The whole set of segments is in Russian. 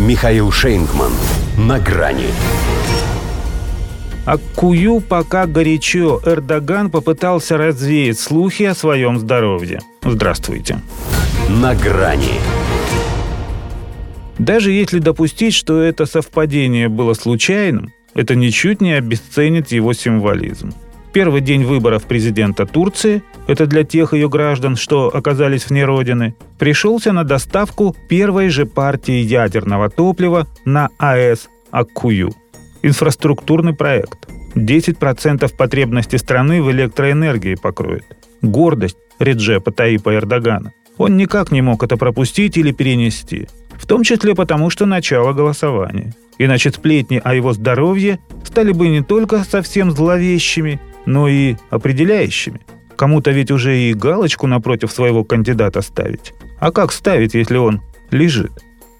Михаил Шейнгман. На грани. Аккую пока горячо. Эрдоган попытался развеять слухи о своем здоровье. Здравствуйте. На грани. Даже если допустить, что это совпадение было случайным, это ничуть не обесценит его символизм. Первый день выборов президента Турции, это для тех ее граждан, что оказались вне родины, пришелся на доставку первой же партии ядерного топлива на АЭС Аккую. Инфраструктурный проект. 10% потребности страны в электроэнергии покроет. Гордость Реджепа Таипа Эрдогана. Он никак не мог это пропустить или перенести. В том числе потому, что начало голосования. Иначе сплетни о его здоровье стали бы не только совсем зловещими, но и определяющими. Кому-то ведь уже и галочку напротив своего кандидата ставить. А как ставить, если он лежит?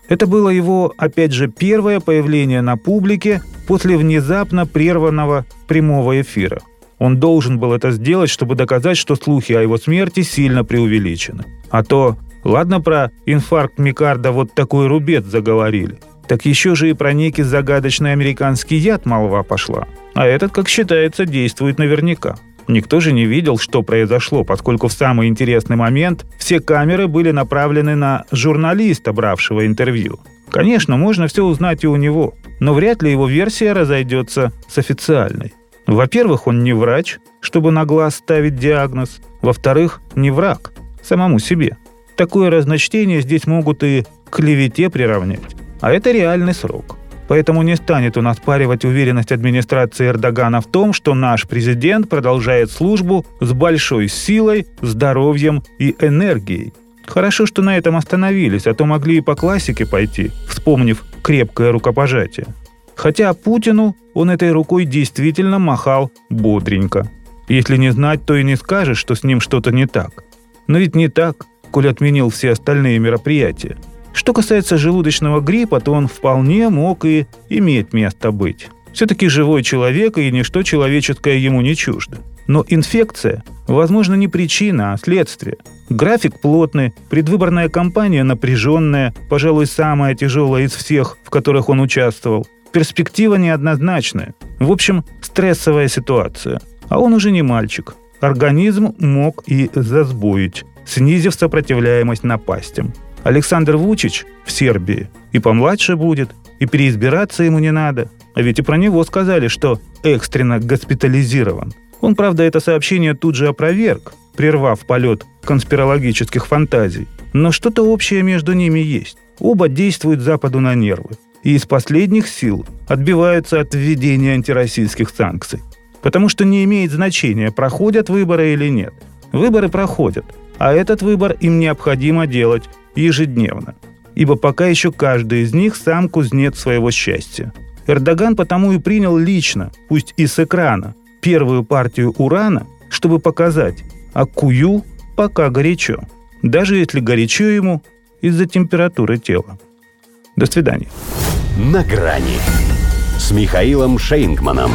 Это было его, опять же, первое появление на публике после внезапно прерванного прямого эфира. Он должен был это сделать, чтобы доказать, что слухи о его смерти сильно преувеличены. А то, ладно про инфаркт Микарда вот такой рубец заговорили, так еще же и про некий загадочный американский яд молва пошла. А этот, как считается, действует наверняка. Никто же не видел, что произошло, поскольку в самый интересный момент все камеры были направлены на журналиста, бравшего интервью. Конечно, можно все узнать и у него, но вряд ли его версия разойдется с официальной. Во-первых, он не врач, чтобы на глаз ставить диагноз. Во-вторых, не враг, самому себе. Такое разночтение здесь могут и клевете приравнять. А это реальный срок. Поэтому не станет он оспаривать уверенность администрации Эрдогана в том, что наш президент продолжает службу с большой силой, здоровьем и энергией. Хорошо, что на этом остановились, а то могли и по классике пойти, вспомнив крепкое рукопожатие. Хотя Путину он этой рукой действительно махал бодренько. Если не знать, то и не скажешь, что с ним что-то не так. Но ведь не так, коль отменил все остальные мероприятия. Что касается желудочного гриппа, то он вполне мог и иметь место быть. Все-таки живой человек, и ничто человеческое ему не чуждо. Но инфекция, возможно, не причина, а следствие. График плотный, предвыборная кампания напряженная, пожалуй, самая тяжелая из всех, в которых он участвовал. Перспектива неоднозначная. В общем, стрессовая ситуация. А он уже не мальчик. Организм мог и засбоить, снизив сопротивляемость напастям. Александр Вучич в Сербии и помладше будет, и переизбираться ему не надо. А ведь и про него сказали, что экстренно госпитализирован. Он, правда, это сообщение тут же опроверг, прервав полет конспирологических фантазий. Но что-то общее между ними есть. Оба действуют Западу на нервы. И из последних сил отбиваются от введения антироссийских санкций. Потому что не имеет значения, проходят выборы или нет. Выборы проходят, а этот выбор им необходимо делать ежедневно. Ибо пока еще каждый из них сам кузнец своего счастья. Эрдоган потому и принял лично, пусть и с экрана, первую партию урана, чтобы показать, а кую пока горячо. Даже если горячо ему из-за температуры тела. До свидания. На грани с Михаилом Шейнгманом.